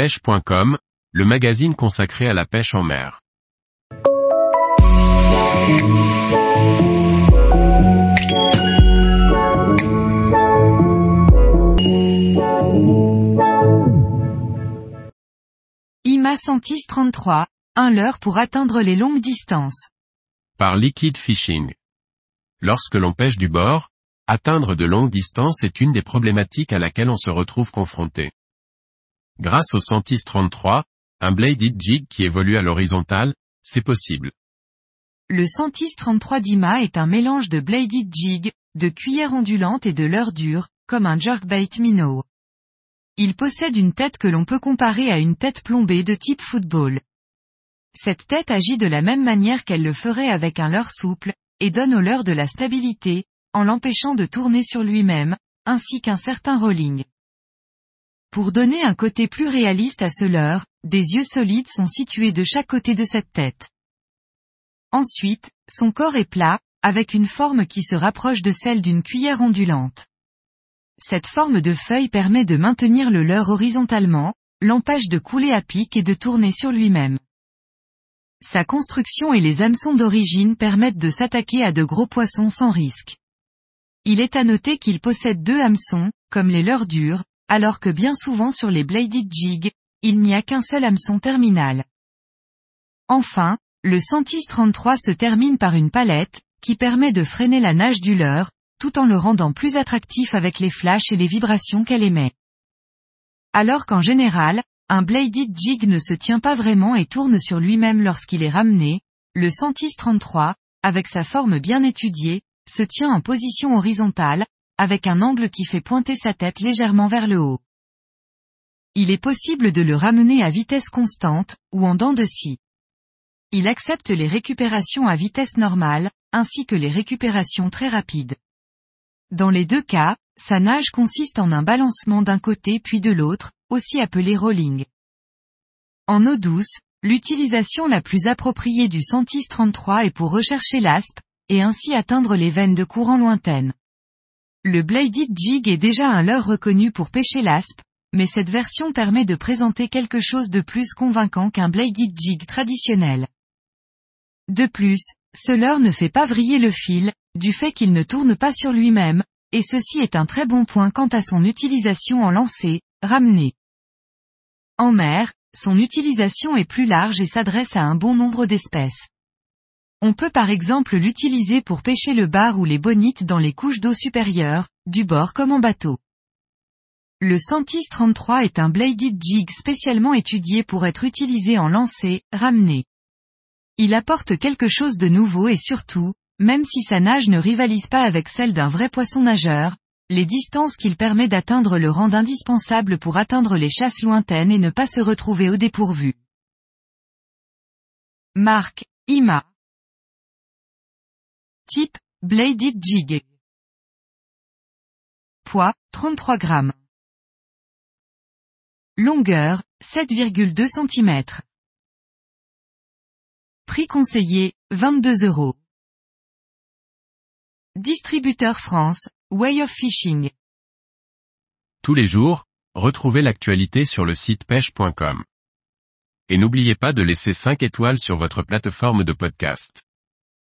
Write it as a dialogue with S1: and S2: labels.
S1: pêche.com, le magazine consacré à la pêche en mer.
S2: IMA Santis 33, un leurre pour atteindre les longues distances.
S1: Par Liquid Fishing. Lorsque l'on pêche du bord, atteindre de longues distances est une des problématiques à laquelle on se retrouve confronté. Grâce au Santis 33, un bladed jig qui évolue à l'horizontale, c'est possible.
S2: Le Santis 33 d'IMA est un mélange de bladed jig, de cuillère ondulante et de leurre dure, comme un jerkbait minnow. Il possède une tête que l'on peut comparer à une tête plombée de type football. Cette tête agit de la même manière qu'elle le ferait avec un leurre souple, et donne au leurre de la stabilité, en l'empêchant de tourner sur lui-même, ainsi qu'un certain rolling. Pour donner un côté plus réaliste à ce leurre, des yeux solides sont situés de chaque côté de cette tête. Ensuite, son corps est plat, avec une forme qui se rapproche de celle d'une cuillère ondulante. Cette forme de feuille permet de maintenir le leurre horizontalement, l'empêche de couler à pic et de tourner sur lui-même. Sa construction et les hameçons d'origine permettent de s'attaquer à de gros poissons sans risque. Il est à noter qu'il possède deux hameçons, comme les leurres durs, alors que bien souvent sur les bladed jig, il n'y a qu'un seul hameçon terminal. Enfin, le Santis 33 se termine par une palette, qui permet de freiner la nage du leurre, tout en le rendant plus attractif avec les flashs et les vibrations qu'elle émet. Alors qu'en général, un bladed jig ne se tient pas vraiment et tourne sur lui-même lorsqu'il est ramené, le Santis 33, avec sa forme bien étudiée, se tient en position horizontale, avec un angle qui fait pointer sa tête légèrement vers le haut. Il est possible de le ramener à vitesse constante, ou en dents de scie. Il accepte les récupérations à vitesse normale, ainsi que les récupérations très rapides. Dans les deux cas, sa nage consiste en un balancement d'un côté puis de l'autre, aussi appelé rolling. En eau douce, l'utilisation la plus appropriée du Santis 33 est pour rechercher l'aspe, et ainsi atteindre les veines de courant lointaines. Le bladed jig est déjà un leurre reconnu pour pêcher l'aspe, mais cette version permet de présenter quelque chose de plus convaincant qu'un bladed jig traditionnel. De plus, ce leurre ne fait pas vriller le fil, du fait qu'il ne tourne pas sur lui-même, et ceci est un très bon point quant à son utilisation en lancer, ramené. En mer, son utilisation est plus large et s'adresse à un bon nombre d'espèces. On peut par exemple l'utiliser pour pêcher le bar ou les bonites dans les couches d'eau supérieures, du bord comme en bateau. Le Santis 33 est un bladed jig spécialement étudié pour être utilisé en lancer, ramené. Il apporte quelque chose de nouveau et surtout, même si sa nage ne rivalise pas avec celle d'un vrai poisson nageur, les distances qu'il permet d'atteindre le rendent indispensable pour atteindre les chasses lointaines et ne pas se retrouver au dépourvu. Marque, IMA. Type, Bladed Jig. Poids, 33 grammes. Longueur, 7,2 cm. Prix conseillé, 22 euros. Distributeur France, Way of Fishing.
S1: Tous les jours, retrouvez l'actualité sur le site pêche.com. Et n'oubliez pas de laisser 5 étoiles sur votre plateforme de podcast.